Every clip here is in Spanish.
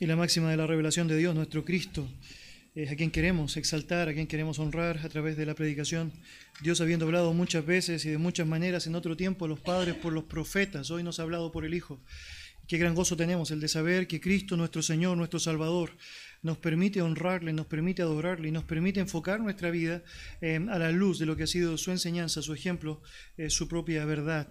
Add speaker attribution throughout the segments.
Speaker 1: y la máxima de la revelación de Dios, nuestro Cristo, es a quien queremos exaltar, a quien queremos honrar a través de la predicación. Dios habiendo hablado muchas veces y de muchas maneras en otro tiempo a los padres por los profetas, hoy nos ha hablado por el Hijo. Qué gran gozo tenemos el de saber que Cristo, nuestro Señor, nuestro Salvador, nos permite honrarle, nos permite adorarle y nos permite enfocar nuestra vida eh, a la luz de lo que ha sido su enseñanza, su ejemplo, eh, su propia verdad.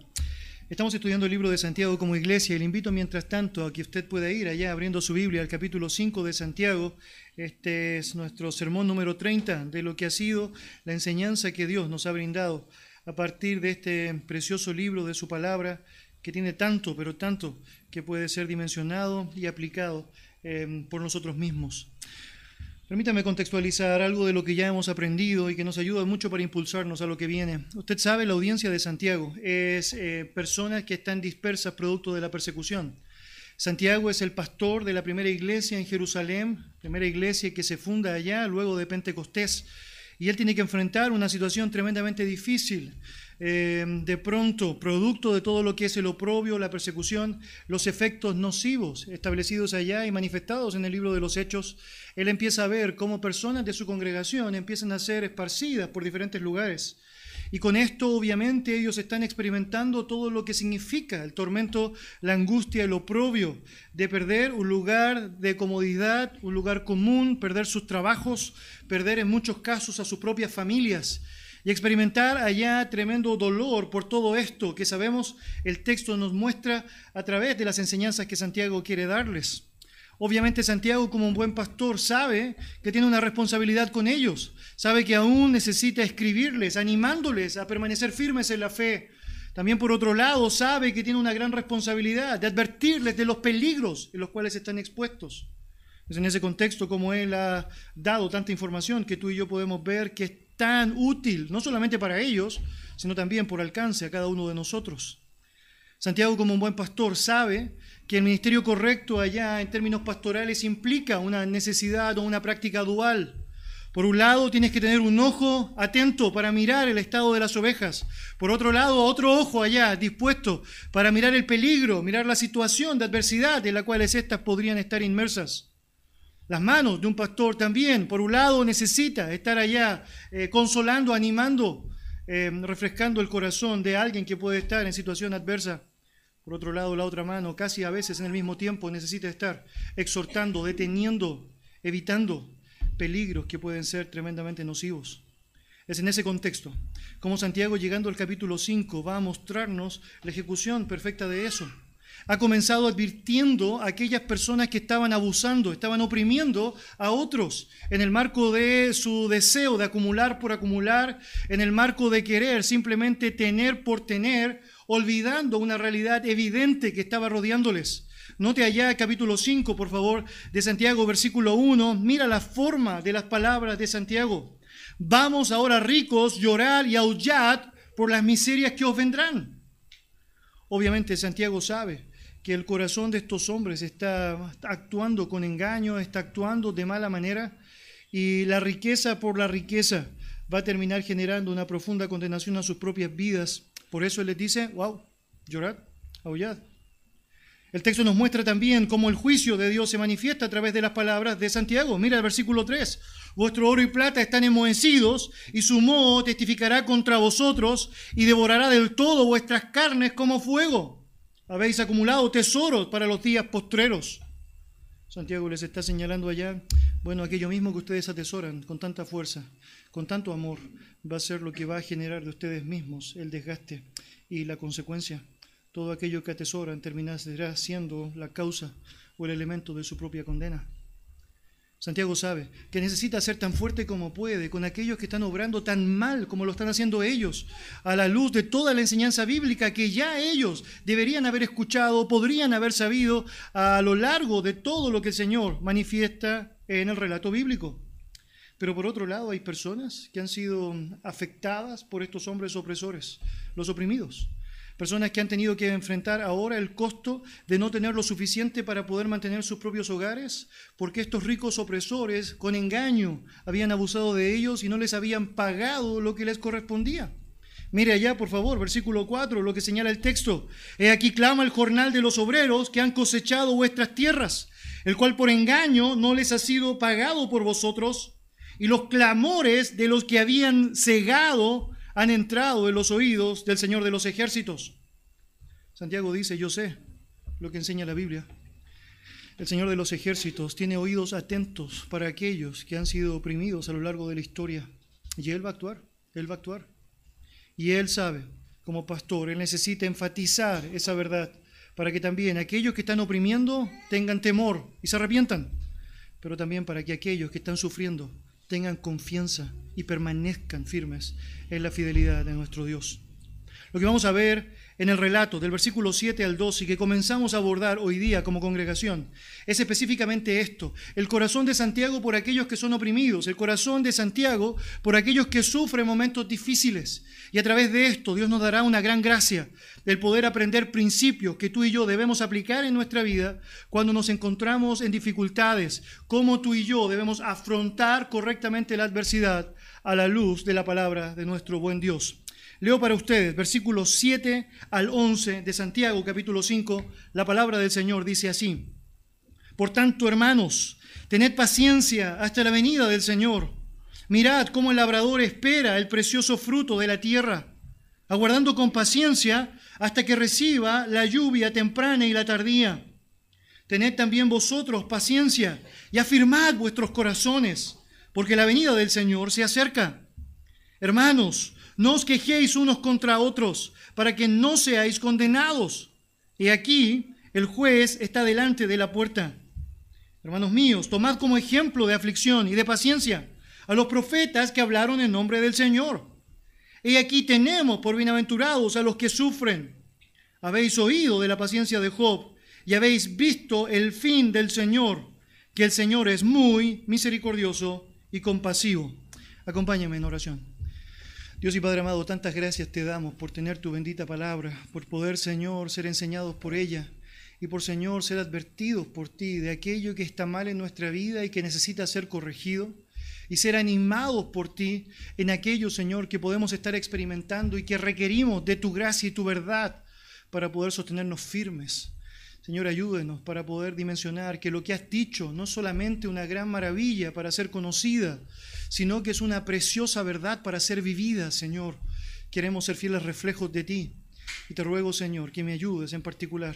Speaker 1: Estamos estudiando el libro de Santiago como iglesia y le invito mientras tanto a que usted pueda ir allá abriendo su Biblia al capítulo 5 de Santiago. Este es nuestro sermón número 30 de lo que ha sido la enseñanza que Dios nos ha brindado a partir de este precioso libro de su palabra que tiene tanto, pero tanto que puede ser dimensionado y aplicado eh, por nosotros mismos. Permítame contextualizar algo de lo que ya hemos aprendido y que nos ayuda mucho para impulsarnos a lo que viene. Usted sabe, la audiencia de Santiago es eh, personas que están dispersas producto de la persecución. Santiago es el pastor de la primera iglesia en Jerusalén, primera iglesia que se funda allá luego de Pentecostés, y él tiene que enfrentar una situación tremendamente difícil. Eh, de pronto, producto de todo lo que es el oprobio, la persecución, los efectos nocivos establecidos allá y manifestados en el libro de los Hechos, él empieza a ver cómo personas de su congregación empiezan a ser esparcidas por diferentes lugares. Y con esto obviamente ellos están experimentando todo lo que significa el tormento, la angustia, el oprobio de perder un lugar de comodidad, un lugar común, perder sus trabajos, perder en muchos casos a sus propias familias y experimentar allá tremendo dolor por todo esto que sabemos el texto nos muestra a través de las enseñanzas que Santiago quiere darles. Obviamente Santiago como un buen pastor sabe que tiene una responsabilidad con ellos, sabe que aún necesita escribirles, animándoles a permanecer firmes en la fe. También por otro lado sabe que tiene una gran responsabilidad de advertirles de los peligros en los cuales están expuestos. Es en ese contexto como Él ha dado tanta información que tú y yo podemos ver que tan útil, no solamente para ellos, sino también por alcance a cada uno de nosotros. Santiago como un buen pastor sabe que el ministerio correcto allá en términos pastorales implica una necesidad o una práctica dual. Por un lado, tienes que tener un ojo atento para mirar el estado de las ovejas. Por otro lado, otro ojo allá dispuesto para mirar el peligro, mirar la situación de adversidad en la cual éstas podrían estar inmersas. Las manos de un pastor también, por un lado, necesita estar allá eh, consolando, animando, eh, refrescando el corazón de alguien que puede estar en situación adversa. Por otro lado, la otra mano, casi a veces en el mismo tiempo, necesita estar exhortando, deteniendo, evitando peligros que pueden ser tremendamente nocivos. Es en ese contexto, como Santiago llegando al capítulo 5 va a mostrarnos la ejecución perfecta de eso. Ha comenzado advirtiendo a aquellas personas que estaban abusando, estaban oprimiendo a otros en el marco de su deseo de acumular por acumular, en el marco de querer simplemente tener por tener olvidando una realidad evidente que estaba rodeándoles. Note allá capítulo 5, por favor, de Santiago, versículo 1. Mira la forma de las palabras de Santiago. Vamos ahora ricos, llorar y aullad por las miserias que os vendrán. Obviamente Santiago sabe que el corazón de estos hombres está actuando con engaño, está actuando de mala manera y la riqueza por la riqueza va a terminar generando una profunda condenación a sus propias vidas por eso Él les dice, wow, llorad, aullad. El texto nos muestra también cómo el juicio de Dios se manifiesta a través de las palabras de Santiago. Mira el versículo 3. Vuestro oro y plata están enmohecidos y su moho testificará contra vosotros y devorará del todo vuestras carnes como fuego. Habéis acumulado tesoros para los días postreros. Santiago les está señalando allá, bueno, aquello mismo que ustedes atesoran con tanta fuerza, con tanto amor, va a ser lo que va a generar de ustedes mismos el desgaste y la consecuencia. Todo aquello que atesoran terminará siendo la causa o el elemento de su propia condena. Santiago sabe que necesita ser tan fuerte como puede con aquellos que están obrando tan mal como lo están haciendo ellos, a la luz de toda la enseñanza bíblica que ya ellos deberían haber escuchado, podrían haber sabido a lo largo de todo lo que el Señor manifiesta en el relato bíblico. Pero por otro lado hay personas que han sido afectadas por estos hombres opresores, los oprimidos. Personas que han tenido que enfrentar ahora el costo de no tener lo suficiente para poder mantener sus propios hogares, porque estos ricos opresores con engaño habían abusado de ellos y no les habían pagado lo que les correspondía. Mire allá, por favor, versículo 4, lo que señala el texto. He aquí clama el jornal de los obreros que han cosechado vuestras tierras, el cual por engaño no les ha sido pagado por vosotros, y los clamores de los que habían cegado han entrado en los oídos del Señor de los ejércitos. Santiago dice, yo sé lo que enseña la Biblia. El Señor de los ejércitos tiene oídos atentos para aquellos que han sido oprimidos a lo largo de la historia. Y Él va a actuar, Él va a actuar. Y Él sabe, como pastor, Él necesita enfatizar esa verdad para que también aquellos que están oprimiendo tengan temor y se arrepientan, pero también para que aquellos que están sufriendo tengan confianza y permanezcan firmes en la fidelidad de nuestro Dios. Lo que vamos a ver en el relato del versículo 7 al 12 y que comenzamos a abordar hoy día como congregación es específicamente esto, el corazón de Santiago por aquellos que son oprimidos, el corazón de Santiago por aquellos que sufren momentos difíciles. Y a través de esto Dios nos dará una gran gracia del poder aprender principios que tú y yo debemos aplicar en nuestra vida cuando nos encontramos en dificultades, cómo tú y yo debemos afrontar correctamente la adversidad a la luz de la palabra de nuestro buen Dios. Leo para ustedes versículos 7 al 11 de Santiago capítulo 5. La palabra del Señor dice así. Por tanto, hermanos, tened paciencia hasta la venida del Señor. Mirad cómo el labrador espera el precioso fruto de la tierra, aguardando con paciencia hasta que reciba la lluvia temprana y la tardía. Tened también vosotros paciencia y afirmad vuestros corazones, porque la venida del Señor se acerca. Hermanos, no os quejéis unos contra otros, para que no seáis condenados. Y aquí el juez está delante de la puerta. Hermanos míos, tomad como ejemplo de aflicción y de paciencia a los profetas que hablaron en nombre del Señor. Y aquí tenemos por bienaventurados a los que sufren. Habéis oído de la paciencia de Job y habéis visto el fin del Señor, que el Señor es muy misericordioso y compasivo. Acompáñame en oración. Dios y Padre amado, tantas gracias te damos por tener tu bendita palabra, por poder, Señor, ser enseñados por ella y por, Señor, ser advertidos por ti de aquello que está mal en nuestra vida y que necesita ser corregido y ser animados por ti en aquello, Señor, que podemos estar experimentando y que requerimos de tu gracia y tu verdad para poder sostenernos firmes. Señor, ayúdenos para poder dimensionar que lo que has dicho no es solamente una gran maravilla para ser conocida, sino que es una preciosa verdad para ser vivida, Señor. Queremos ser fieles reflejos de ti. Y te ruego, Señor, que me ayudes en particular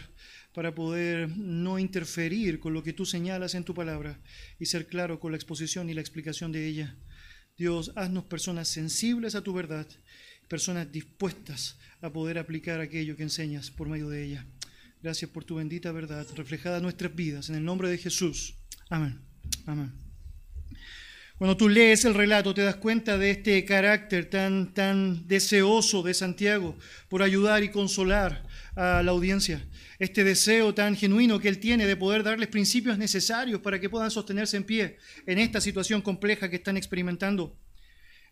Speaker 1: para poder no interferir con lo que tú señalas en tu palabra y ser claro con la exposición y la explicación de ella. Dios, haznos personas sensibles a tu verdad, personas dispuestas a poder aplicar aquello que enseñas por medio de ella. Gracias por tu bendita verdad reflejada en nuestras vidas. En el nombre de Jesús. Amén. Amén. Cuando tú lees el relato te das cuenta de este carácter tan, tan deseoso de Santiago por ayudar y consolar a la audiencia. Este deseo tan genuino que él tiene de poder darles principios necesarios para que puedan sostenerse en pie en esta situación compleja que están experimentando.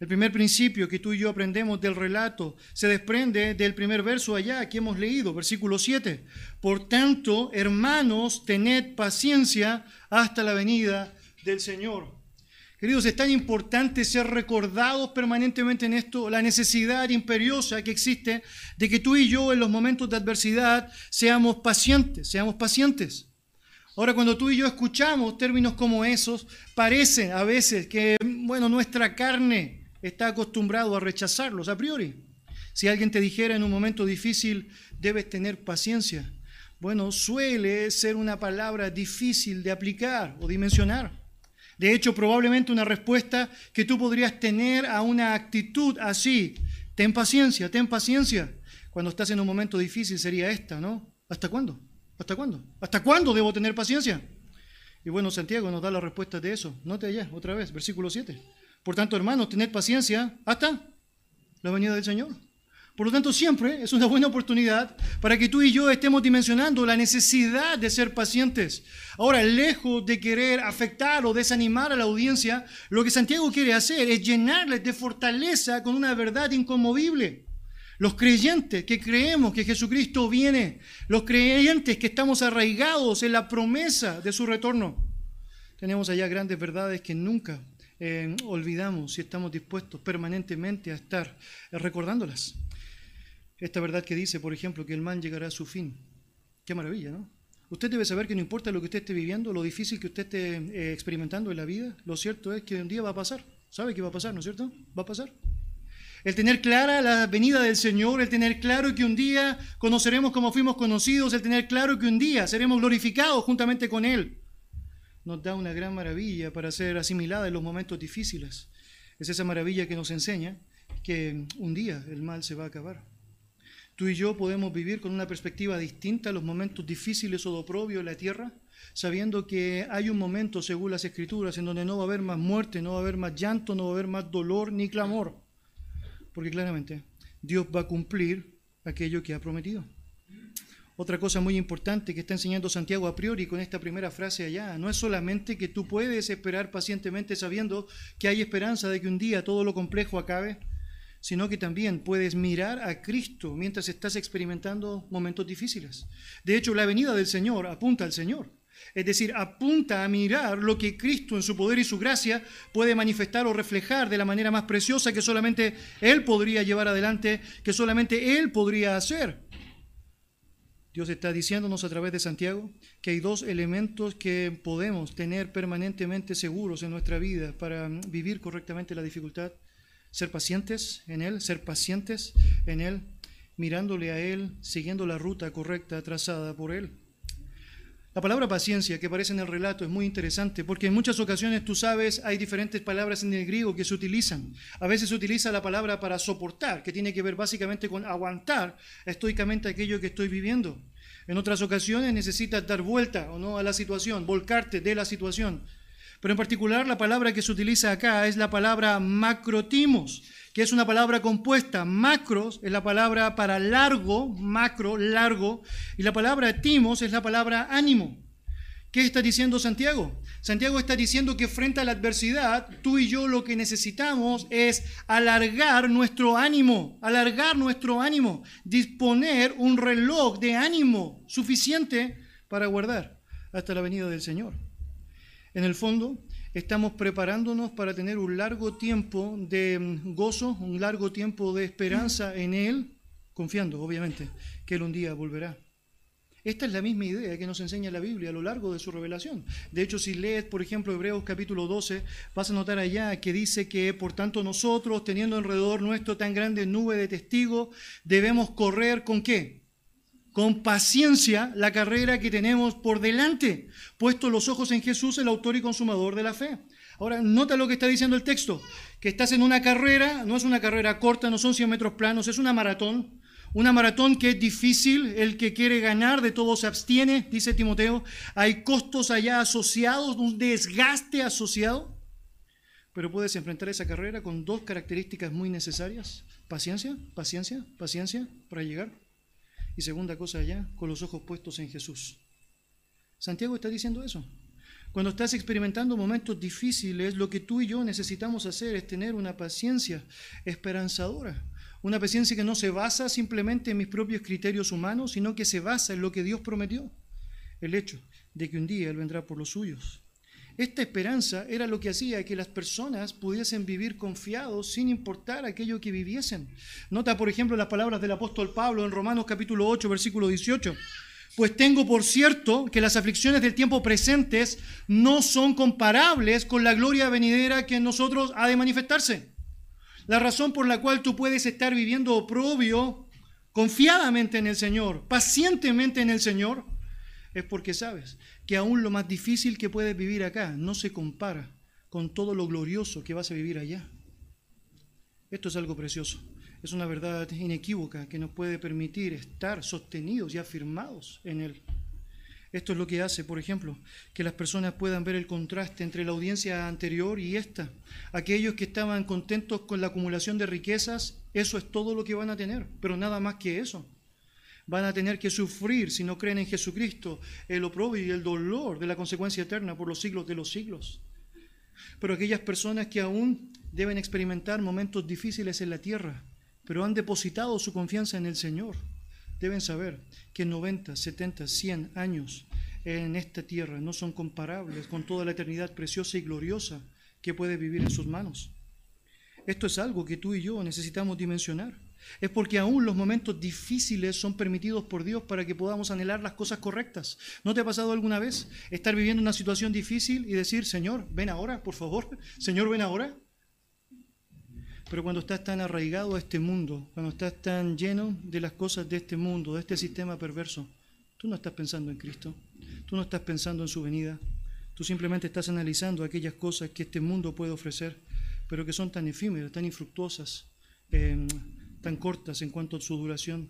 Speaker 1: El primer principio que tú y yo aprendemos del relato se desprende del primer verso allá que hemos leído, versículo 7. Por tanto, hermanos, tened paciencia hasta la venida del Señor. Queridos, es tan importante ser recordados permanentemente en esto, la necesidad imperiosa que existe de que tú y yo en los momentos de adversidad seamos pacientes, seamos pacientes. Ahora, cuando tú y yo escuchamos términos como esos, parece a veces que, bueno, nuestra carne está acostumbrado a rechazarlos a priori. Si alguien te dijera en un momento difícil, debes tener paciencia, bueno, suele ser una palabra difícil de aplicar o dimensionar. De hecho, probablemente una respuesta que tú podrías tener a una actitud así, ten paciencia, ten paciencia, cuando estás en un momento difícil sería esta, ¿no? ¿Hasta cuándo? ¿Hasta cuándo? ¿Hasta cuándo debo tener paciencia? Y bueno, Santiago nos da la respuesta de eso. Note allá, otra vez, versículo 7. Por tanto, hermanos, tened paciencia hasta la venida del Señor. Por lo tanto, siempre es una buena oportunidad para que tú y yo estemos dimensionando la necesidad de ser pacientes. Ahora, lejos de querer afectar o desanimar a la audiencia, lo que Santiago quiere hacer es llenarles de fortaleza con una verdad inconmovible. Los creyentes que creemos que Jesucristo viene, los creyentes que estamos arraigados en la promesa de su retorno, tenemos allá grandes verdades que nunca eh, olvidamos si estamos dispuestos permanentemente a estar recordándolas. Esta verdad que dice, por ejemplo, que el mal llegará a su fin. Qué maravilla, ¿no? Usted debe saber que no importa lo que usted esté viviendo, lo difícil que usted esté eh, experimentando en la vida, lo cierto es que un día va a pasar. ¿Sabe qué va a pasar, no es cierto? Va a pasar. El tener clara la venida del Señor, el tener claro que un día conoceremos como fuimos conocidos, el tener claro que un día seremos glorificados juntamente con Él, nos da una gran maravilla para ser asimilada en los momentos difíciles. Es esa maravilla que nos enseña que un día el mal se va a acabar. Tú y yo podemos vivir con una perspectiva distinta los momentos difíciles o de oprobio en la tierra, sabiendo que hay un momento, según las escrituras, en donde no va a haber más muerte, no va a haber más llanto, no va a haber más dolor ni clamor. Porque claramente Dios va a cumplir aquello que ha prometido. Otra cosa muy importante que está enseñando Santiago a priori con esta primera frase allá, no es solamente que tú puedes esperar pacientemente sabiendo que hay esperanza de que un día todo lo complejo acabe, sino que también puedes mirar a Cristo mientras estás experimentando momentos difíciles. De hecho, la venida del Señor apunta al Señor. Es decir, apunta a mirar lo que Cristo en su poder y su gracia puede manifestar o reflejar de la manera más preciosa que solamente Él podría llevar adelante, que solamente Él podría hacer. Dios está diciéndonos a través de Santiago que hay dos elementos que podemos tener permanentemente seguros en nuestra vida para vivir correctamente la dificultad ser pacientes en Él, ser pacientes en Él, mirándole a Él, siguiendo la ruta correcta trazada por Él. La palabra paciencia que aparece en el relato es muy interesante porque en muchas ocasiones, tú sabes, hay diferentes palabras en el griego que se utilizan. A veces se utiliza la palabra para soportar, que tiene que ver básicamente con aguantar estoicamente aquello que estoy viviendo. En otras ocasiones necesitas dar vuelta o no a la situación, volcarte de la situación. Pero en particular la palabra que se utiliza acá es la palabra macrotimos, que es una palabra compuesta. Macros es la palabra para largo, macro, largo, y la palabra timos es la palabra ánimo. ¿Qué está diciendo Santiago? Santiago está diciendo que frente a la adversidad, tú y yo lo que necesitamos es alargar nuestro ánimo, alargar nuestro ánimo, disponer un reloj de ánimo suficiente para guardar hasta la venida del Señor. En el fondo, estamos preparándonos para tener un largo tiempo de mm, gozo, un largo tiempo de esperanza en Él, confiando, obviamente, que Él un día volverá. Esta es la misma idea que nos enseña la Biblia a lo largo de su revelación. De hecho, si lees, por ejemplo, Hebreos capítulo 12, vas a notar allá que dice que, por tanto, nosotros, teniendo alrededor nuestro tan grande nube de testigos, debemos correr con qué? Con paciencia la carrera que tenemos por delante, puesto los ojos en Jesús, el autor y consumador de la fe. Ahora, nota lo que está diciendo el texto, que estás en una carrera, no es una carrera corta, no son 100 metros planos, es una maratón, una maratón que es difícil, el que quiere ganar de todo se abstiene, dice Timoteo, hay costos allá asociados, un desgaste asociado, pero puedes enfrentar esa carrera con dos características muy necesarias, paciencia, paciencia, paciencia para llegar y segunda cosa allá, con los ojos puestos en Jesús. Santiago está diciendo eso. Cuando estás experimentando momentos difíciles, lo que tú y yo necesitamos hacer es tener una paciencia esperanzadora. Una paciencia que no se basa simplemente en mis propios criterios humanos, sino que se basa en lo que Dios prometió. El hecho de que un día Él vendrá por los suyos. Esta esperanza era lo que hacía que las personas pudiesen vivir confiados sin importar aquello que viviesen. Nota, por ejemplo, las palabras del apóstol Pablo en Romanos capítulo 8, versículo 18. Pues tengo por cierto que las aflicciones del tiempo presentes no son comparables con la gloria venidera que en nosotros ha de manifestarse. La razón por la cual tú puedes estar viviendo oprobio confiadamente en el Señor, pacientemente en el Señor, es porque sabes que aún lo más difícil que puedes vivir acá no se compara con todo lo glorioso que vas a vivir allá. Esto es algo precioso. Es una verdad inequívoca que nos puede permitir estar sostenidos y afirmados en Él. Esto es lo que hace, por ejemplo, que las personas puedan ver el contraste entre la audiencia anterior y esta. Aquellos que estaban contentos con la acumulación de riquezas, eso es todo lo que van a tener, pero nada más que eso van a tener que sufrir si no creen en Jesucristo el oprobio y el dolor de la consecuencia eterna por los siglos de los siglos. Pero aquellas personas que aún deben experimentar momentos difíciles en la tierra, pero han depositado su confianza en el Señor, deben saber que 90, 70, 100 años en esta tierra no son comparables con toda la eternidad preciosa y gloriosa que puede vivir en sus manos. Esto es algo que tú y yo necesitamos dimensionar. Es porque aún los momentos difíciles son permitidos por Dios para que podamos anhelar las cosas correctas. ¿No te ha pasado alguna vez estar viviendo una situación difícil y decir, Señor, ven ahora, por favor? Señor, ven ahora. Pero cuando estás tan arraigado a este mundo, cuando estás tan lleno de las cosas de este mundo, de este sistema perverso, tú no estás pensando en Cristo, tú no estás pensando en su venida, tú simplemente estás analizando aquellas cosas que este mundo puede ofrecer, pero que son tan efímeras, tan infructuosas, eh, tan cortas en cuanto a su duración.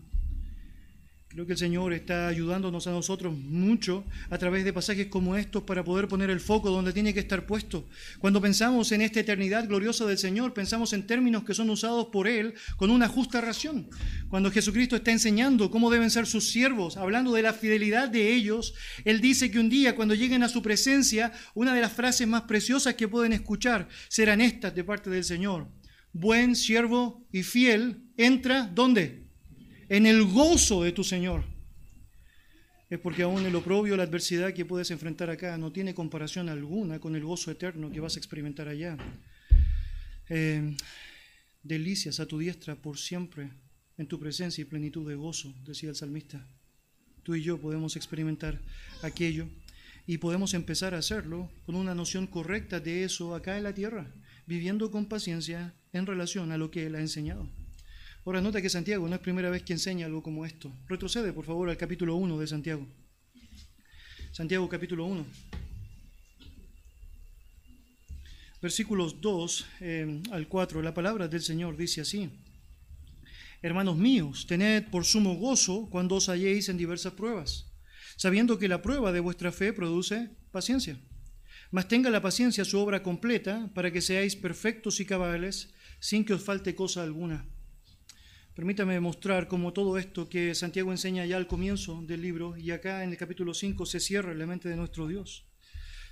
Speaker 1: Creo que el Señor está ayudándonos a nosotros mucho a través de pasajes como estos para poder poner el foco donde tiene que estar puesto. Cuando pensamos en esta eternidad gloriosa del Señor, pensamos en términos que son usados por Él con una justa razón. Cuando Jesucristo está enseñando cómo deben ser sus siervos, hablando de la fidelidad de ellos, Él dice que un día cuando lleguen a su presencia, una de las frases más preciosas que pueden escuchar serán estas de parte del Señor. Buen siervo y fiel, entra, ¿dónde? en el gozo de tu Señor. Es porque aún el oprobio, la adversidad que puedes enfrentar acá no tiene comparación alguna con el gozo eterno que vas a experimentar allá. Eh, delicias a tu diestra por siempre en tu presencia y plenitud de gozo, decía el salmista. Tú y yo podemos experimentar aquello y podemos empezar a hacerlo con una noción correcta de eso acá en la tierra, viviendo con paciencia en relación a lo que Él ha enseñado. Ahora nota que Santiago no es primera vez que enseña algo como esto. Retrocede, por favor, al capítulo 1 de Santiago. Santiago capítulo 1. Versículos 2 eh, al 4. La palabra del Señor dice así. Hermanos míos, tened por sumo gozo cuando os halléis en diversas pruebas, sabiendo que la prueba de vuestra fe produce paciencia. Mas tenga la paciencia su obra completa para que seáis perfectos y cabales sin que os falte cosa alguna. Permítame mostrar cómo todo esto que Santiago enseña ya al comienzo del libro y acá en el capítulo 5 se cierra en la mente de nuestro Dios.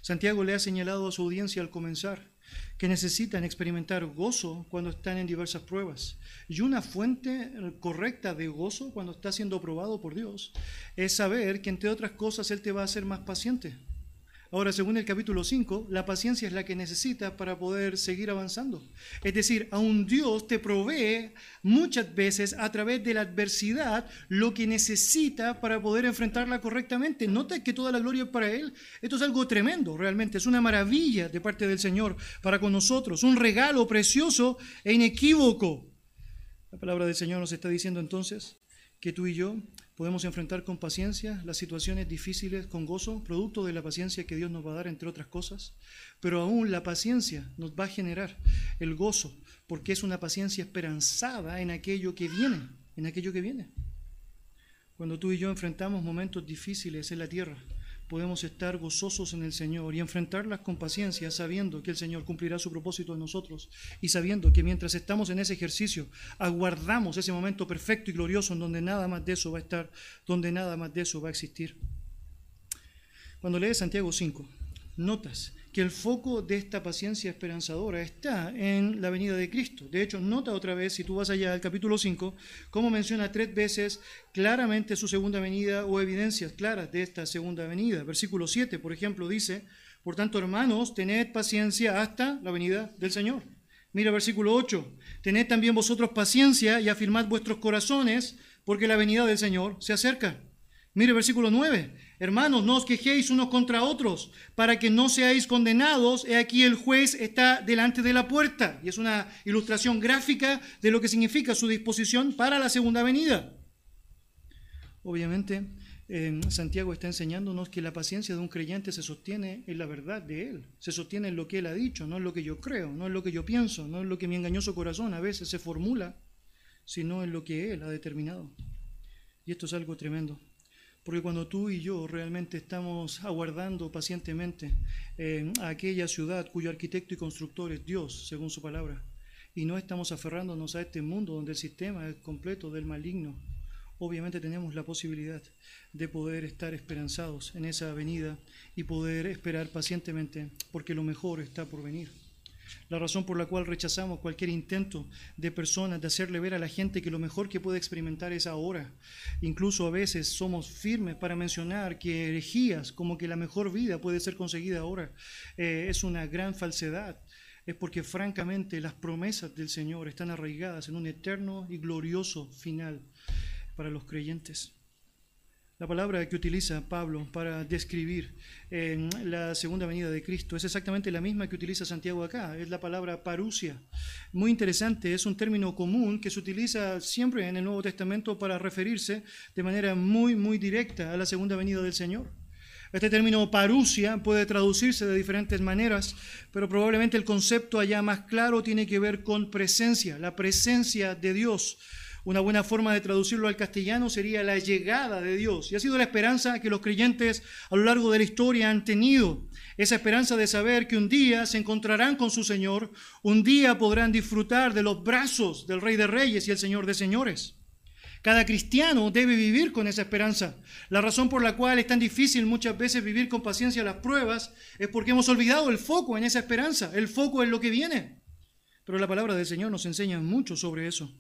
Speaker 1: Santiago le ha señalado a su audiencia al comenzar que necesitan experimentar gozo cuando están en diversas pruebas. Y una fuente correcta de gozo cuando está siendo probado por Dios es saber que entre otras cosas Él te va a hacer más paciente. Ahora, según el capítulo 5, la paciencia es la que necesitas para poder seguir avanzando. Es decir, aún Dios te provee muchas veces a través de la adversidad lo que necesita para poder enfrentarla correctamente. Nota que toda la gloria es para Él. Esto es algo tremendo, realmente. Es una maravilla de parte del Señor para con nosotros. Un regalo precioso e inequívoco. La palabra del Señor nos está diciendo entonces que tú y yo Podemos enfrentar con paciencia las situaciones difíciles con gozo, producto de la paciencia que Dios nos va a dar, entre otras cosas. Pero aún la paciencia nos va a generar el gozo, porque es una paciencia esperanzada en aquello que viene, en aquello que viene. Cuando tú y yo enfrentamos momentos difíciles en la tierra, podemos estar gozosos en el Señor y enfrentarlas con paciencia, sabiendo que el Señor cumplirá su propósito en nosotros y sabiendo que mientras estamos en ese ejercicio, aguardamos ese momento perfecto y glorioso en donde nada más de eso va a estar, donde nada más de eso va a existir. Cuando lees Santiago 5, notas que el foco de esta paciencia esperanzadora está en la venida de Cristo. De hecho, nota otra vez, si tú vas allá al capítulo 5, cómo menciona tres veces claramente su segunda venida o evidencias claras de esta segunda venida. Versículo 7, por ejemplo, dice, por tanto, hermanos, tened paciencia hasta la venida del Señor. Mira versículo 8, tened también vosotros paciencia y afirmad vuestros corazones, porque la venida del Señor se acerca. Mire versículo 9. Hermanos, no os quejéis unos contra otros para que no seáis condenados. He aquí el juez está delante de la puerta. Y es una ilustración gráfica de lo que significa su disposición para la segunda venida. Obviamente, Santiago está enseñándonos que la paciencia de un creyente se sostiene en la verdad de él, se sostiene en lo que él ha dicho, no en lo que yo creo, no en lo que yo pienso, no en lo que mi engañoso corazón a veces se formula, sino en lo que él ha determinado. Y esto es algo tremendo. Porque cuando tú y yo realmente estamos aguardando pacientemente eh, aquella ciudad cuyo arquitecto y constructor es Dios, según su palabra, y no estamos aferrándonos a este mundo donde el sistema es completo del maligno, obviamente tenemos la posibilidad de poder estar esperanzados en esa venida y poder esperar pacientemente, porque lo mejor está por venir. La razón por la cual rechazamos cualquier intento de personas de hacerle ver a la gente que lo mejor que puede experimentar es ahora. Incluso a veces somos firmes para mencionar que herejías como que la mejor vida puede ser conseguida ahora. Eh, es una gran falsedad. es porque francamente las promesas del Señor están arraigadas en un eterno y glorioso final para los creyentes. La palabra que utiliza Pablo para describir la segunda venida de Cristo es exactamente la misma que utiliza Santiago acá, es la palabra parusia. Muy interesante, es un término común que se utiliza siempre en el Nuevo Testamento para referirse de manera muy, muy directa a la segunda venida del Señor. Este término parusia puede traducirse de diferentes maneras, pero probablemente el concepto allá más claro tiene que ver con presencia, la presencia de Dios. Una buena forma de traducirlo al castellano sería la llegada de Dios. Y ha sido la esperanza que los creyentes a lo largo de la historia han tenido. Esa esperanza de saber que un día se encontrarán con su Señor, un día podrán disfrutar de los brazos del Rey de Reyes y el Señor de Señores. Cada cristiano debe vivir con esa esperanza. La razón por la cual es tan difícil muchas veces vivir con paciencia las pruebas es porque hemos olvidado el foco en esa esperanza. El foco es lo que viene. Pero la palabra del Señor nos enseña mucho sobre eso.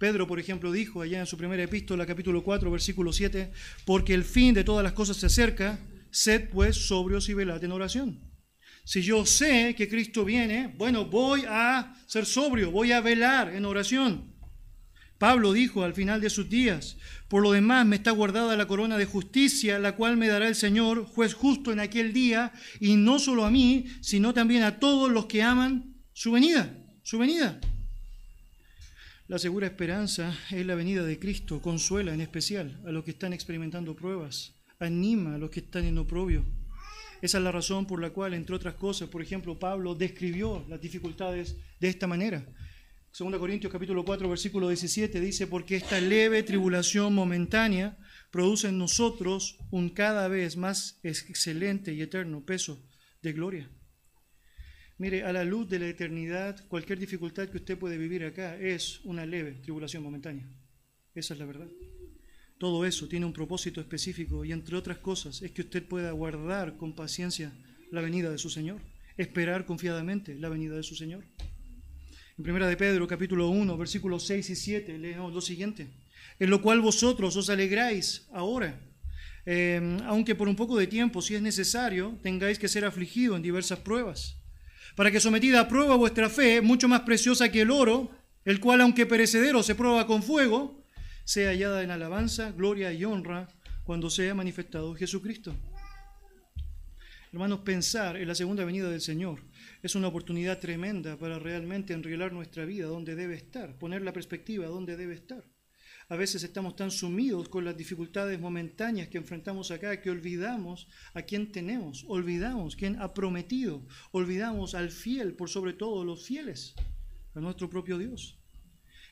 Speaker 1: Pedro, por ejemplo, dijo allá en su primera epístola, capítulo 4, versículo 7, porque el fin de todas las cosas se acerca, sed pues sobrios y velad en oración. Si yo sé que Cristo viene, bueno, voy a ser sobrio, voy a velar en oración. Pablo dijo al final de sus días, por lo demás me está guardada la corona de justicia, la cual me dará el Señor, juez justo en aquel día, y no solo a mí, sino también a todos los que aman su venida, su venida. La segura esperanza es la venida de Cristo, consuela en especial a los que están experimentando pruebas, anima a los que están en oprobio. Esa es la razón por la cual, entre otras cosas, por ejemplo, Pablo describió las dificultades de esta manera. 2 Corintios capítulo 4, versículo 17 dice, porque esta leve tribulación momentánea produce en nosotros un cada vez más excelente y eterno peso de gloria. Mire, a la luz de la eternidad, cualquier dificultad que usted puede vivir acá es una leve tribulación momentánea. Esa es la verdad. Todo eso tiene un propósito específico y entre otras cosas es que usted pueda guardar con paciencia la venida de su Señor, esperar confiadamente la venida de su Señor. En primera de Pedro, capítulo 1, versículos 6 y 7, leemos lo siguiente. En lo cual vosotros os alegráis ahora, eh, aunque por un poco de tiempo, si es necesario, tengáis que ser afligidos en diversas pruebas para que sometida a prueba vuestra fe, mucho más preciosa que el oro, el cual aunque perecedero se prueba con fuego, sea hallada en alabanza, gloria y honra cuando sea manifestado Jesucristo. Hermanos, pensar en la segunda venida del Señor es una oportunidad tremenda para realmente enrielar nuestra vida donde debe estar, poner la perspectiva donde debe estar. A veces estamos tan sumidos con las dificultades momentáneas que enfrentamos acá que olvidamos a quien tenemos, olvidamos quien ha prometido, olvidamos al fiel por sobre todo los fieles, a nuestro propio Dios.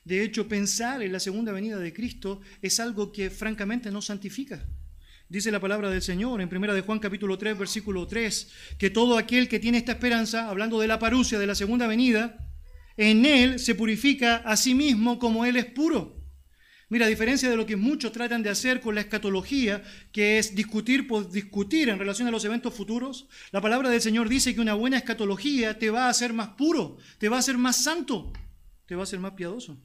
Speaker 1: De hecho, pensar en la segunda venida de Cristo es algo que francamente nos santifica. Dice la palabra del Señor en 1 de Juan capítulo 3 versículo 3 que todo aquel que tiene esta esperanza, hablando de la parucia de la segunda venida, en él se purifica a sí mismo como él es puro. Mira, a diferencia de lo que muchos tratan de hacer con la escatología, que es discutir por discutir en relación a los eventos futuros, la palabra del Señor dice que una buena escatología te va a hacer más puro, te va a hacer más santo, te va a hacer más piadoso.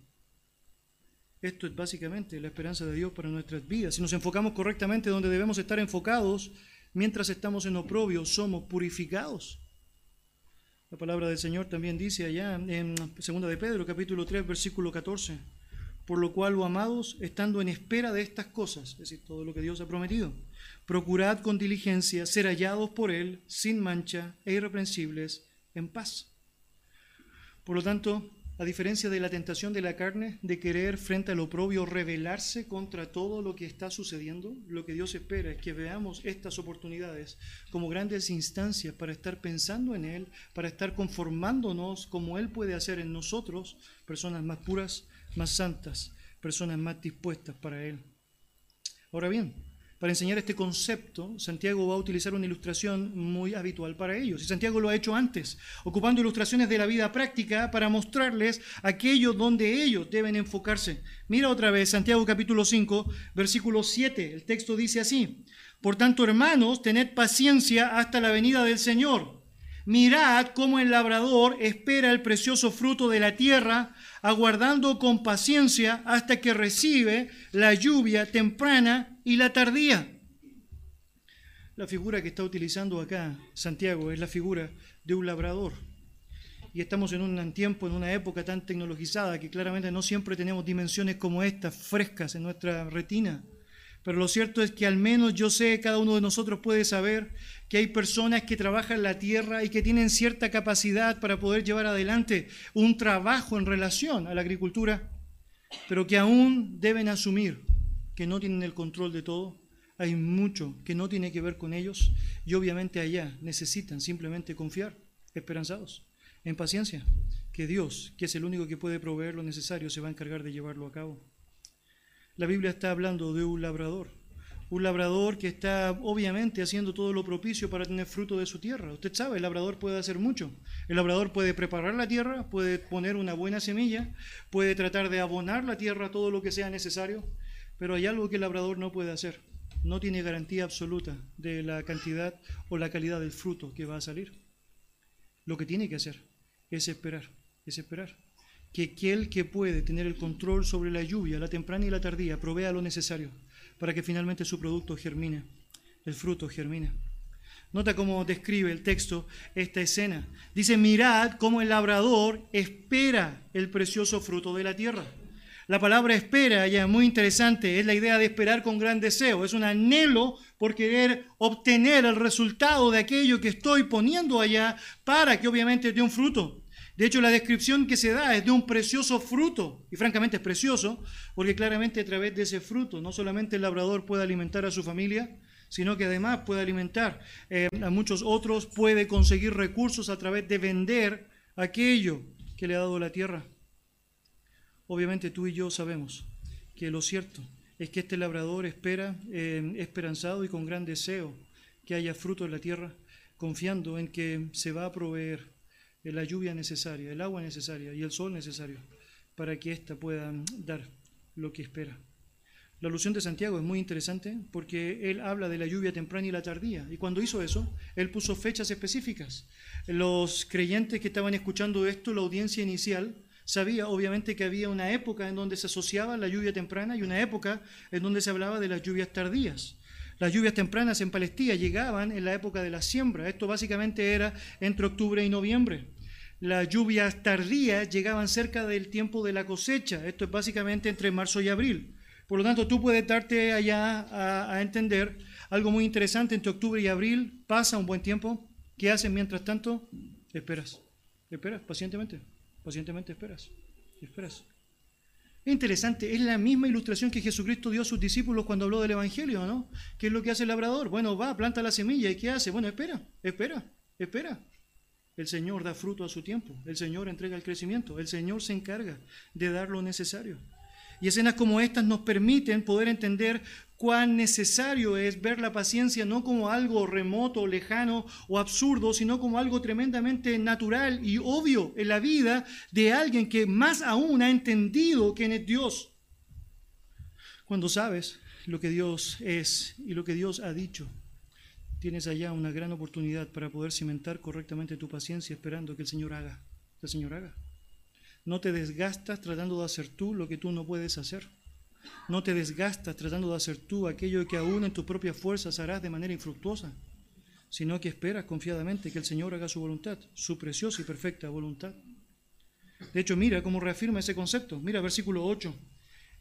Speaker 1: Esto es básicamente la esperanza de Dios para nuestras vidas. Si nos enfocamos correctamente donde debemos estar enfocados, mientras estamos en oprobio, somos purificados. La palabra del Señor también dice allá en 2 de Pedro, capítulo 3, versículo 14 por lo cual, oh amados, estando en espera de estas cosas, es decir, todo lo que Dios ha prometido, procurad con diligencia ser hallados por Él sin mancha e irreprensibles en paz. Por lo tanto, a diferencia de la tentación de la carne de querer frente al oprobio rebelarse contra todo lo que está sucediendo, lo que Dios espera es que veamos estas oportunidades como grandes instancias para estar pensando en Él, para estar conformándonos como Él puede hacer en nosotros, personas más puras, más santas, personas más dispuestas para Él. Ahora bien, para enseñar este concepto, Santiago va a utilizar una ilustración muy habitual para ellos. Y Santiago lo ha hecho antes, ocupando ilustraciones de la vida práctica para mostrarles aquello donde ellos deben enfocarse. Mira otra vez Santiago capítulo 5, versículo 7. El texto dice así, Por tanto, hermanos, tened paciencia hasta la venida del Señor. Mirad cómo el labrador espera el precioso fruto de la tierra, aguardando con paciencia hasta que recibe la lluvia temprana y la tardía. La figura que está utilizando acá Santiago es la figura de un labrador. y estamos en un tiempo, en una época tan tecnologizada que claramente no siempre tenemos dimensiones como estas frescas en nuestra retina. Pero lo cierto es que al menos yo sé, cada uno de nosotros puede saber que hay personas que trabajan la tierra y que tienen cierta capacidad para poder llevar adelante un trabajo en relación a la agricultura, pero que aún deben asumir que no tienen el control de todo. Hay mucho que no tiene que ver con ellos y obviamente allá necesitan simplemente confiar, esperanzados, en paciencia, que Dios, que es el único que puede proveer lo necesario, se va a encargar de llevarlo a cabo. La Biblia está hablando de un labrador, un labrador que está obviamente haciendo todo lo propicio para tener fruto de su tierra. Usted sabe, el labrador puede hacer mucho. El labrador puede preparar la tierra, puede poner una buena semilla, puede tratar de abonar la tierra todo lo que sea necesario, pero hay algo que el labrador no puede hacer. No tiene garantía absoluta de la cantidad o la calidad del fruto que va a salir. Lo que tiene que hacer es esperar, es esperar que aquel que puede tener el control sobre la lluvia, la temprana y la tardía, provea lo necesario para que finalmente su producto germine, el fruto germine. Nota cómo describe el texto esta escena. Dice, mirad cómo el labrador espera el precioso fruto de la tierra. La palabra espera, ya muy interesante, es la idea de esperar con gran deseo, es un anhelo por querer obtener el resultado de aquello que estoy poniendo allá para que obviamente dé un fruto. De hecho, la descripción que se da es de un precioso fruto, y francamente es precioso, porque claramente a través de ese fruto no solamente el labrador puede alimentar a su familia, sino que además puede alimentar eh, a muchos otros, puede conseguir recursos a través de vender aquello que le ha dado la tierra. Obviamente tú y yo sabemos que lo cierto es que este labrador espera eh, esperanzado y con gran deseo que haya fruto en la tierra, confiando en que se va a proveer la lluvia necesaria, el agua necesaria y el sol necesario para que ésta pueda dar lo que espera. La alusión de Santiago es muy interesante porque él habla de la lluvia temprana y la tardía. Y cuando hizo eso, él puso fechas específicas. Los creyentes que estaban escuchando esto, la audiencia inicial, sabía obviamente que había una época en donde se asociaba la lluvia temprana y una época en donde se hablaba de las lluvias tardías. Las lluvias tempranas en Palestina llegaban en la época de la siembra. Esto básicamente era entre octubre y noviembre. Las lluvias tardías llegaban cerca del tiempo de la cosecha. Esto es básicamente entre marzo y abril. Por lo tanto, tú puedes darte allá a, entender algo muy interesante. Entre octubre y abril pasa un buen tiempo. ¿Qué haces mientras tanto? Esperas. Esperas pacientemente. Pacientemente esperas. Esperas. Es interesante, es la misma ilustración que Jesucristo dio a sus discípulos cuando habló del Evangelio, ¿no? ¿Qué es lo que hace el labrador? Bueno, va, planta la semilla y ¿qué hace? Bueno, espera, espera, espera. El Señor da fruto a su tiempo, el Señor entrega el crecimiento, el Señor se encarga de dar lo necesario. Y escenas como estas nos permiten poder entender cuán necesario es ver la paciencia no como algo remoto, lejano o absurdo, sino como algo tremendamente natural y obvio en la vida de alguien que más aún ha entendido quién es Dios. Cuando sabes lo que Dios es y lo que Dios ha dicho, tienes allá una gran oportunidad para poder cimentar correctamente tu paciencia esperando que el Señor haga, que el Señor haga. No te desgastas tratando de hacer tú lo que tú no puedes hacer. No te desgastas tratando de hacer tú aquello que aún en tus propias fuerzas harás de manera infructuosa, sino que esperas confiadamente que el Señor haga su voluntad, su preciosa y perfecta voluntad. De hecho, mira cómo reafirma ese concepto. Mira versículo 8.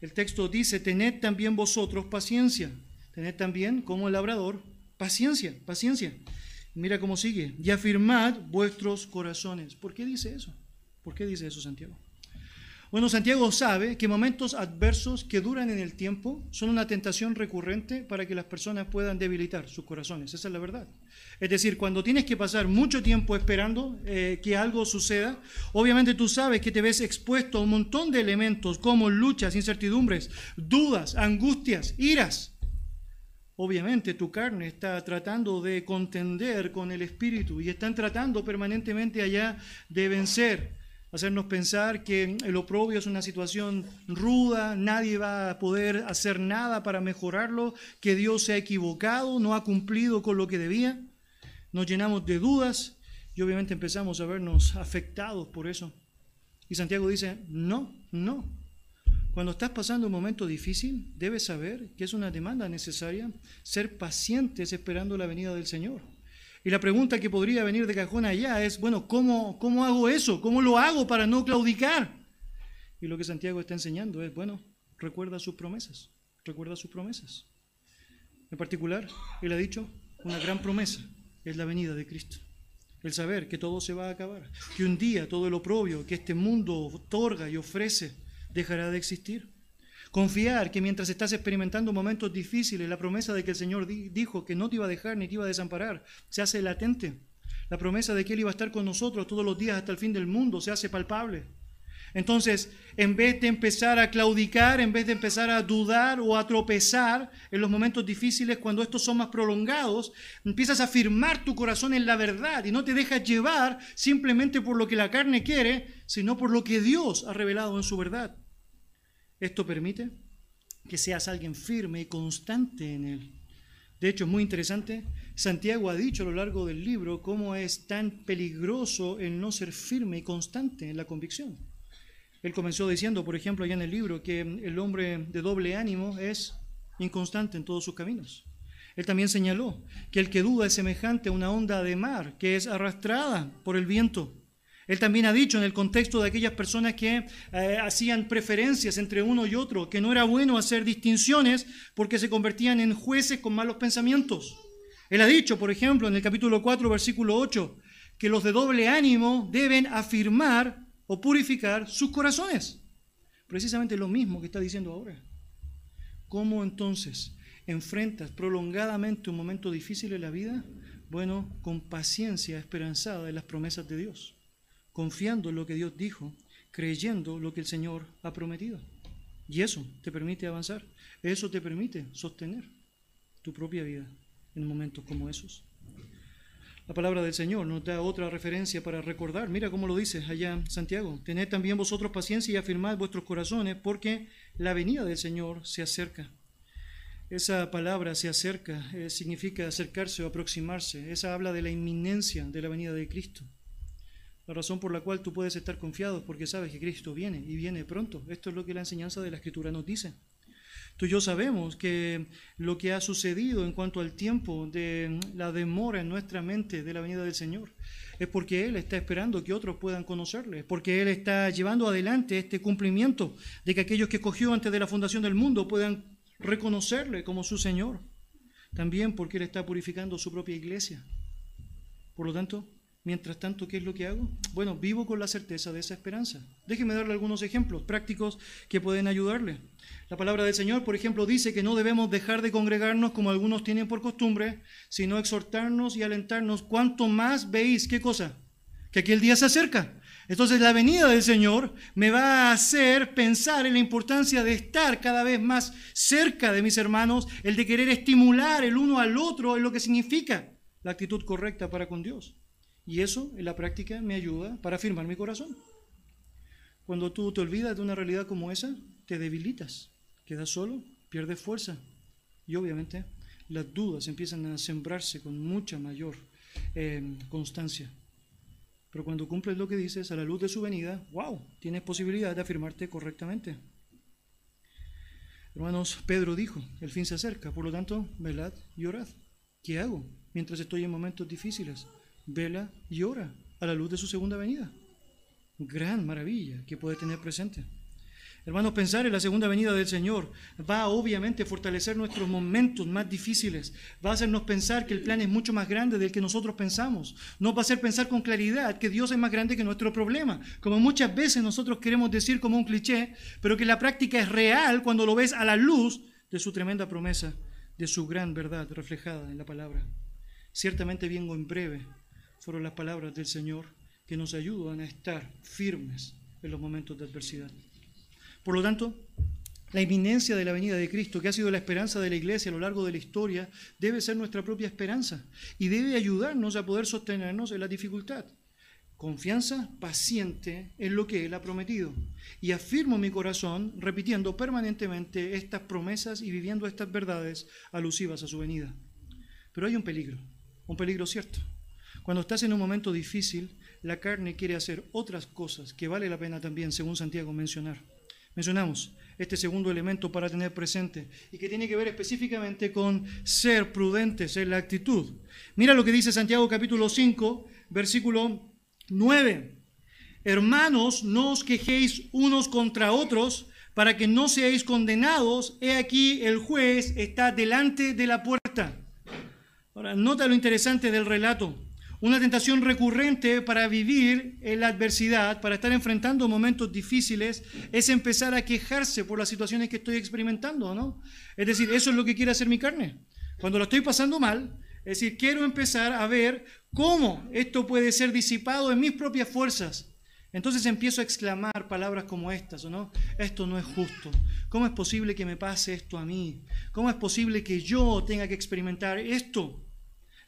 Speaker 1: El texto dice, tened también vosotros paciencia. Tened también como el labrador paciencia, paciencia. Mira cómo sigue. Y afirmad vuestros corazones. ¿Por qué dice eso? ¿Por qué dice eso Santiago? Bueno, Santiago sabe que momentos adversos que duran en el tiempo son una tentación recurrente para que las personas puedan debilitar sus corazones. Esa es la verdad. Es decir, cuando tienes que pasar mucho tiempo esperando eh, que algo suceda, obviamente tú sabes que te ves expuesto a un montón de elementos como luchas, incertidumbres, dudas, angustias, iras. Obviamente tu carne está tratando de contender con el espíritu y están tratando permanentemente allá de vencer, hacernos pensar que el oprobio es una situación ruda, nadie va a poder hacer nada para mejorarlo, que Dios se ha equivocado, no ha cumplido con lo que debía. Nos llenamos de dudas y obviamente empezamos a vernos afectados por eso. Y Santiago dice, no, no, cuando estás pasando un momento difícil, debes saber que es una demanda necesaria ser pacientes esperando la venida del Señor. Y la pregunta que podría venir de cajón allá es, bueno, ¿cómo, ¿cómo hago eso? ¿Cómo lo hago para no claudicar? Y lo que Santiago está enseñando es, bueno, recuerda sus promesas, recuerda sus promesas. En particular, él ha dicho, una gran promesa es la venida de Cristo. El saber que todo se va a acabar, que un día todo el oprobio que este mundo otorga y ofrece dejará de existir. Confiar que mientras estás experimentando momentos difíciles, la promesa de que el Señor dijo que no te iba a dejar ni te iba a desamparar se hace latente. La promesa de que Él iba a estar con nosotros todos los días hasta el fin del mundo se hace palpable. Entonces, en vez de empezar a claudicar, en vez de empezar a dudar o a tropezar en los momentos difíciles, cuando estos son más prolongados, empiezas a firmar tu corazón en la verdad y no te dejas llevar simplemente por lo que la carne quiere, sino por lo que Dios ha revelado en su verdad. Esto permite que seas alguien firme y constante en él. De hecho, es muy interesante. Santiago ha dicho a lo largo del libro cómo es tan peligroso el no ser firme y constante en la convicción. Él comenzó diciendo, por ejemplo, allá en el libro, que el hombre de doble ánimo es inconstante en todos sus caminos. Él también señaló que el que duda es semejante a una onda de mar que es arrastrada por el viento. Él también ha dicho en el contexto de aquellas personas que eh, hacían preferencias entre uno y otro, que no era bueno hacer distinciones porque se convertían en jueces con malos pensamientos. Él ha dicho, por ejemplo, en el capítulo 4, versículo 8, que los de doble ánimo deben afirmar o purificar sus corazones. Precisamente lo mismo que está diciendo ahora. ¿Cómo entonces enfrentas prolongadamente un momento difícil en la vida? Bueno, con paciencia esperanzada en las promesas de Dios, confiando en lo que Dios dijo, creyendo lo que el Señor ha prometido. Y eso te permite avanzar, eso te permite sostener tu propia vida en momentos como esos. La palabra del Señor nos da otra referencia para recordar. Mira cómo lo dice allá Santiago. Tened también vosotros paciencia y afirmad vuestros corazones porque la venida del Señor se acerca. Esa palabra se acerca, eh, significa acercarse o aproximarse. Esa habla de la inminencia de la venida de Cristo. La razón por la cual tú puedes estar confiado es porque sabes que Cristo viene y viene pronto. Esto es lo que la enseñanza de la Escritura nos dice. Tú y yo sabemos que lo que ha sucedido en cuanto al tiempo de la demora en nuestra mente de la venida del Señor es porque Él está esperando que otros puedan conocerle, es porque Él está llevando adelante este cumplimiento de que aquellos que cogió antes de la fundación del mundo puedan reconocerle como su Señor. También porque Él está purificando su propia iglesia. Por lo tanto, Mientras tanto, ¿qué es lo que hago? Bueno, vivo con la certeza de esa esperanza. Déjeme darle algunos ejemplos prácticos que pueden ayudarle. La palabra del Señor, por ejemplo, dice que no debemos dejar de congregarnos como algunos tienen por costumbre, sino exhortarnos y alentarnos. Cuanto más veis, ¿qué cosa? Que aquel día se acerca. Entonces la venida del Señor me va a hacer pensar en la importancia de estar cada vez más cerca de mis hermanos, el de querer estimular el uno al otro en lo que significa la actitud correcta para con Dios. Y eso en la práctica me ayuda para afirmar mi corazón. Cuando tú te olvidas de una realidad como esa, te debilitas, quedas solo, pierdes fuerza. Y obviamente las dudas empiezan a sembrarse con mucha mayor eh, constancia. Pero cuando cumples lo que dices a la luz de su venida, wow, tienes posibilidad de afirmarte correctamente. Hermanos, Pedro dijo, el fin se acerca, por lo tanto, velad y orad. ¿Qué hago mientras estoy en momentos difíciles? Vela y ora a la luz de su segunda venida. Gran maravilla que puede tener presente. Hermanos, pensar en la segunda venida del Señor va obviamente a fortalecer nuestros momentos más difíciles. Va a hacernos pensar que el plan es mucho más grande del que nosotros pensamos. Nos va a hacer pensar con claridad que Dios es más grande que nuestro problema. Como muchas veces nosotros queremos decir como un cliché, pero que la práctica es real cuando lo ves a la luz de su tremenda promesa, de su gran verdad reflejada en la palabra. Ciertamente vengo en breve fueron las palabras del Señor que nos ayudan a estar firmes en los momentos de adversidad. Por lo tanto, la inminencia de la venida de Cristo, que ha sido la esperanza de la iglesia a lo largo de la historia, debe ser nuestra propia esperanza y debe ayudarnos a poder sostenernos en la dificultad. Confianza paciente en lo que Él ha prometido. Y afirmo mi corazón repitiendo permanentemente estas promesas y viviendo estas verdades alusivas a su venida. Pero hay un peligro, un peligro cierto. Cuando estás en un momento difícil, la carne quiere hacer otras cosas que vale la pena también, según Santiago, mencionar. Mencionamos este segundo elemento para tener presente y que tiene que ver específicamente con ser prudentes en la actitud. Mira lo que dice Santiago capítulo 5, versículo 9. Hermanos, no os quejéis unos contra otros para que no seáis condenados. He aquí el juez está delante de la puerta. Ahora, nota lo interesante del relato. Una tentación recurrente para vivir en la adversidad, para estar enfrentando momentos difíciles, es empezar a quejarse por las situaciones que estoy experimentando, ¿no? Es decir, eso es lo que quiere hacer mi carne. Cuando lo estoy pasando mal, es decir, quiero empezar a ver cómo esto puede ser disipado en mis propias fuerzas. Entonces empiezo a exclamar palabras como estas, ¿o no? Esto no es justo. ¿Cómo es posible que me pase esto a mí? ¿Cómo es posible que yo tenga que experimentar esto?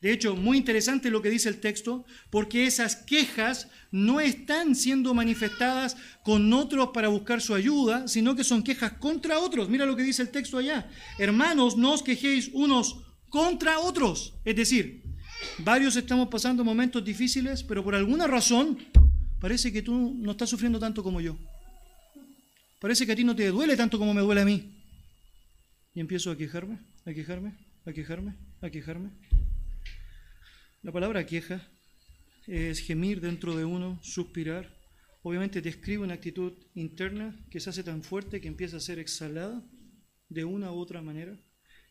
Speaker 1: De hecho, muy interesante lo que dice el texto, porque esas quejas no están siendo manifestadas con otros para buscar su ayuda, sino que son quejas contra otros. Mira lo que dice el texto allá. Hermanos, no os quejéis unos contra otros. Es decir, varios estamos pasando momentos difíciles, pero por alguna razón parece que tú no estás sufriendo tanto como yo. Parece que a ti no te duele tanto como me duele a mí. Y empiezo a quejarme, a quejarme, a quejarme, a quejarme. La palabra queja es gemir dentro de uno, suspirar. Obviamente describe una actitud interna que se hace tan fuerte que empieza a ser exhalada de una u otra manera,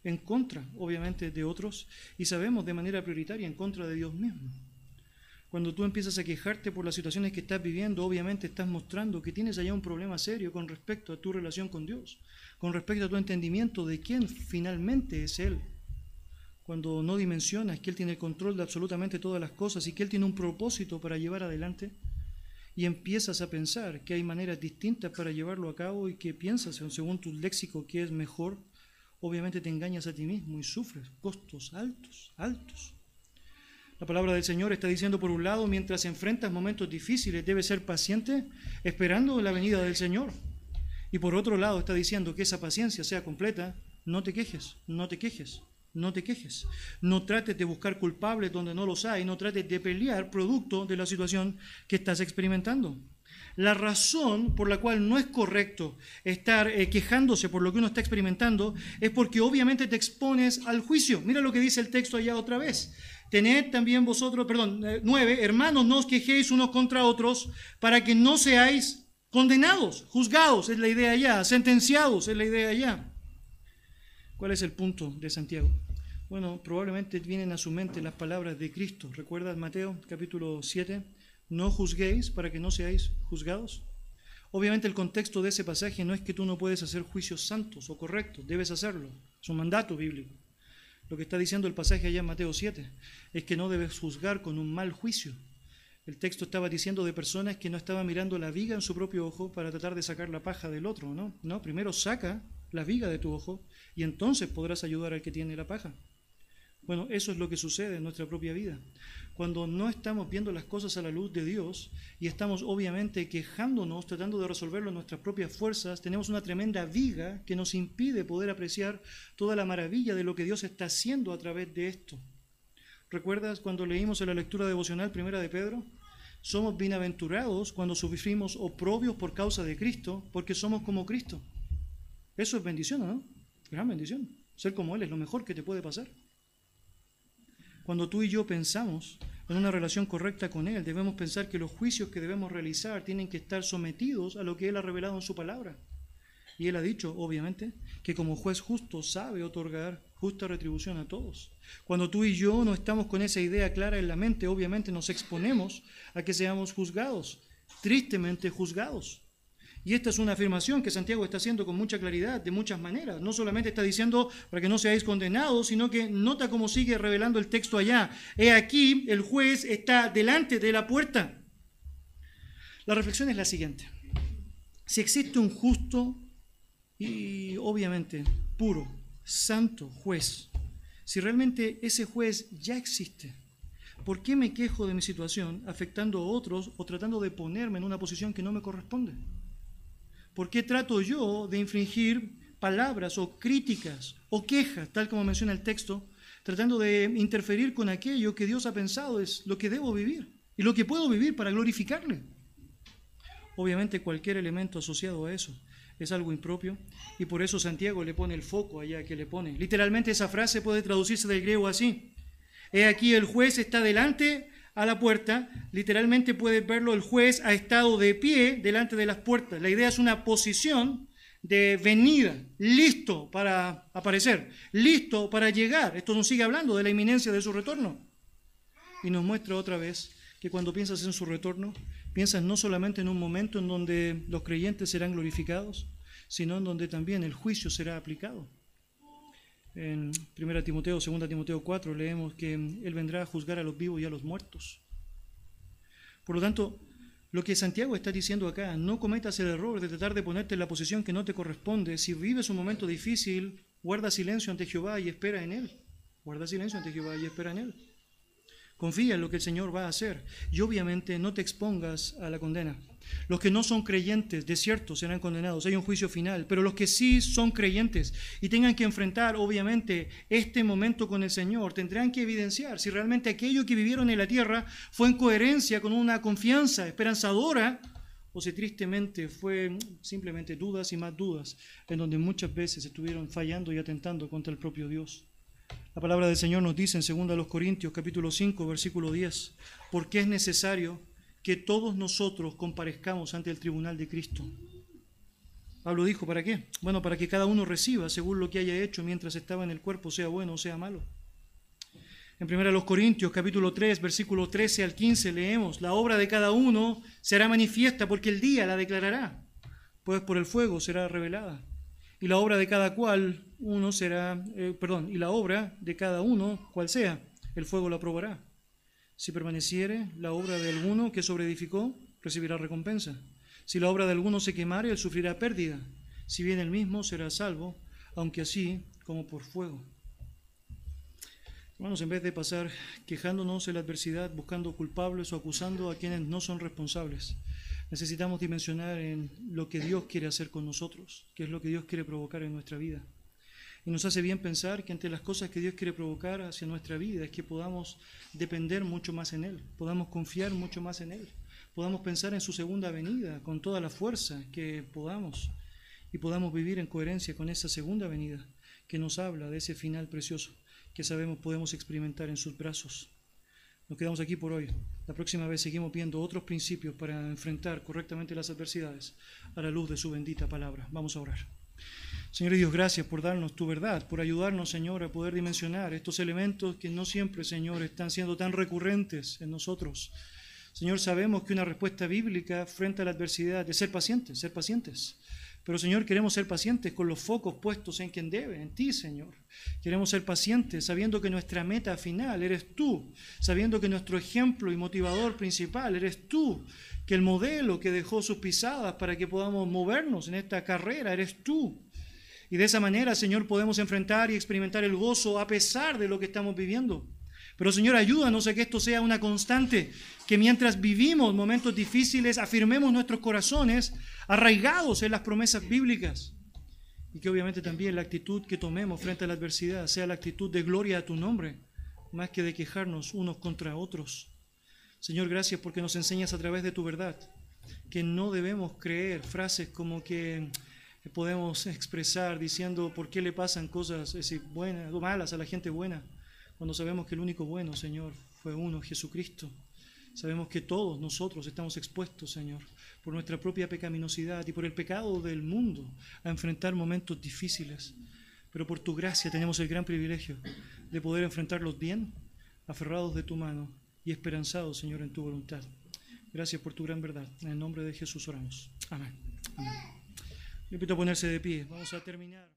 Speaker 1: en contra, obviamente, de otros, y sabemos de manera prioritaria en contra de Dios mismo. Cuando tú empiezas a quejarte por las situaciones que estás viviendo, obviamente estás mostrando que tienes allá un problema serio con respecto a tu relación con Dios, con respecto a tu entendimiento de quién finalmente es Él cuando no dimensionas que Él tiene el control de absolutamente todas las cosas y que Él tiene un propósito para llevar adelante, y empiezas a pensar que hay maneras distintas para llevarlo a cabo y que piensas, según tu léxico, que es mejor, obviamente te engañas a ti mismo y sufres costos altos, altos. La palabra del Señor está diciendo, por un lado, mientras enfrentas momentos difíciles, debes ser paciente esperando la venida del Señor. Y por otro lado, está diciendo que esa paciencia sea completa, no te quejes, no te quejes. No te quejes. No trates de buscar culpables donde no los hay. No trates de pelear producto de la situación que estás experimentando. La razón por la cual no es correcto estar eh, quejándose por lo que uno está experimentando es porque obviamente te expones al juicio. Mira lo que dice el texto allá otra vez. Tened también vosotros, perdón, eh, nueve, hermanos, no os quejéis unos contra otros para que no seáis condenados, juzgados, es la idea allá, sentenciados, es la idea allá. ¿Cuál es el punto de Santiago? Bueno, probablemente vienen a su mente las palabras de Cristo. ¿Recuerdas Mateo capítulo 7? No juzguéis para que no seáis juzgados. Obviamente el contexto de ese pasaje no es que tú no puedes hacer juicios santos o correctos, debes hacerlo. Es un mandato bíblico. Lo que está diciendo el pasaje allá en Mateo 7 es que no debes juzgar con un mal juicio. El texto estaba diciendo de personas que no estaban mirando la viga en su propio ojo para tratar de sacar la paja del otro, ¿no? No, primero saca la viga de tu ojo y entonces podrás ayudar al que tiene la paja. Bueno, eso es lo que sucede en nuestra propia vida. Cuando no estamos viendo las cosas a la luz de Dios y estamos obviamente quejándonos, tratando de resolverlo en nuestras propias fuerzas, tenemos una tremenda viga que nos impide poder apreciar toda la maravilla de lo que Dios está haciendo a través de esto. ¿Recuerdas cuando leímos en la lectura devocional primera de Pedro? Somos bienaventurados cuando sufrimos oprobios por causa de Cristo, porque somos como Cristo. Eso es bendición, ¿no? Gran bendición. Ser como Él es lo mejor que te puede pasar. Cuando tú y yo pensamos en una relación correcta con Él, debemos pensar que los juicios que debemos realizar tienen que estar sometidos a lo que Él ha revelado en su palabra. Y Él ha dicho, obviamente, que como juez justo sabe otorgar justa retribución a todos. Cuando tú y yo no estamos con esa idea clara en la mente, obviamente nos exponemos a que seamos juzgados, tristemente juzgados. Y esta es una afirmación que Santiago está haciendo con mucha claridad, de muchas maneras. No solamente está diciendo para que no seáis condenados, sino que nota cómo sigue revelando el texto allá. He aquí, el juez está delante de la puerta. La reflexión es la siguiente. Si existe un justo y obviamente puro, santo juez, si realmente ese juez ya existe, ¿por qué me quejo de mi situación afectando a otros o tratando de ponerme en una posición que no me corresponde? ¿Por qué trato yo de infringir palabras o críticas o quejas, tal como menciona el texto, tratando de interferir con aquello que Dios ha pensado es lo que debo vivir y lo que puedo vivir para glorificarle? Obviamente cualquier elemento asociado a eso es algo impropio y por eso Santiago le pone el foco allá que le pone. Literalmente esa frase puede traducirse del griego así. He aquí el juez está delante a la puerta, literalmente puede verlo, el juez ha estado de pie delante de las puertas. La idea es una posición de venida, listo para aparecer, listo para llegar. Esto nos sigue hablando de la inminencia de su retorno. Y nos muestra otra vez que cuando piensas en su retorno, piensas no solamente en un momento en donde los creyentes serán glorificados, sino en donde también el juicio será aplicado. En 1 Timoteo, 2 Timoteo 4 leemos que Él vendrá a juzgar a los vivos y a los muertos. Por lo tanto, lo que Santiago está diciendo acá, no cometas el error de tratar de ponerte en la posición que no te corresponde. Si vives un momento difícil, guarda silencio ante Jehová y espera en Él. Guarda silencio ante Jehová y espera en Él. Confía en lo que el Señor va a hacer y obviamente no te expongas a la condena. Los que no son creyentes, de cierto, serán condenados. Hay un juicio final. Pero los que sí son creyentes y tengan que enfrentar, obviamente, este momento con el Señor, tendrán que evidenciar si realmente aquello que vivieron en la tierra fue en coherencia con una confianza esperanzadora o si tristemente fue simplemente dudas y más dudas, en donde muchas veces estuvieron fallando y atentando contra el propio Dios. La palabra del Señor nos dice en 2 Corintios capítulo 5 versículo 10, porque es necesario que todos nosotros comparezcamos ante el tribunal de Cristo. Pablo dijo, ¿para qué? Bueno, para que cada uno reciba según lo que haya hecho mientras estaba en el cuerpo, sea bueno o sea malo. En 1 Corintios capítulo 3, versículo 13 al 15 leemos, la obra de cada uno será manifiesta porque el día la declarará, pues por el fuego será revelada. Y la obra de cada cual uno será, eh, perdón, y la obra de cada uno, cual sea, el fuego la probará. Si permaneciere la obra de alguno que sobreedificó, recibirá recompensa. Si la obra de alguno se quemare, él sufrirá pérdida. Si bien él mismo será salvo, aunque así como por fuego. Hermanos, en vez de pasar quejándonos en la adversidad, buscando culpables o acusando a quienes no son responsables, necesitamos dimensionar en lo que Dios quiere hacer con nosotros, qué es lo que Dios quiere provocar en nuestra vida. Y nos hace bien pensar que entre las cosas que Dios quiere provocar hacia nuestra vida es que podamos depender mucho más en Él, podamos confiar mucho más en Él, podamos pensar en su segunda venida con toda la fuerza que podamos y podamos vivir en coherencia con esa segunda venida que nos habla de ese final precioso que sabemos podemos experimentar en sus brazos. Nos quedamos aquí por hoy. La próxima vez seguimos viendo otros principios para enfrentar correctamente las adversidades a la luz de su bendita palabra. Vamos a orar. Señor Dios, gracias por darnos tu verdad, por ayudarnos, Señor, a poder dimensionar estos elementos que no siempre, Señor, están siendo tan recurrentes en nosotros. Señor, sabemos que una respuesta bíblica frente a la adversidad es ser pacientes, ser pacientes. Pero Señor, queremos ser pacientes con los focos puestos en quien debe, en ti, Señor. Queremos ser pacientes sabiendo que nuestra meta final eres tú, sabiendo que nuestro ejemplo y motivador principal eres tú, que el modelo que dejó sus pisadas para que podamos movernos en esta carrera eres tú. Y de esa manera, Señor, podemos enfrentar y experimentar el gozo a pesar de lo que estamos viviendo. Pero Señor, ayúdanos a que esto sea una constante, que mientras vivimos momentos difíciles, afirmemos nuestros corazones arraigados en las promesas bíblicas. Y que obviamente también la actitud que tomemos frente a la adversidad sea la actitud de gloria a tu nombre, más que de quejarnos unos contra otros. Señor, gracias porque nos enseñas a través de tu verdad que no debemos creer frases como que podemos expresar diciendo por qué le pasan cosas buenas o malas a la gente buena, cuando sabemos que el único bueno, Señor, fue uno, Jesucristo. Sabemos que todos nosotros estamos expuestos, Señor, por nuestra propia pecaminosidad y por el pecado del mundo a enfrentar momentos difíciles. Pero por tu gracia tenemos el gran privilegio de poder enfrentarlos bien, aferrados de tu mano y esperanzados, Señor, en tu voluntad. Gracias por tu gran verdad. En el nombre de Jesús oramos. Amén. Amén. Le invito a ponerse de pie. Vamos a terminar.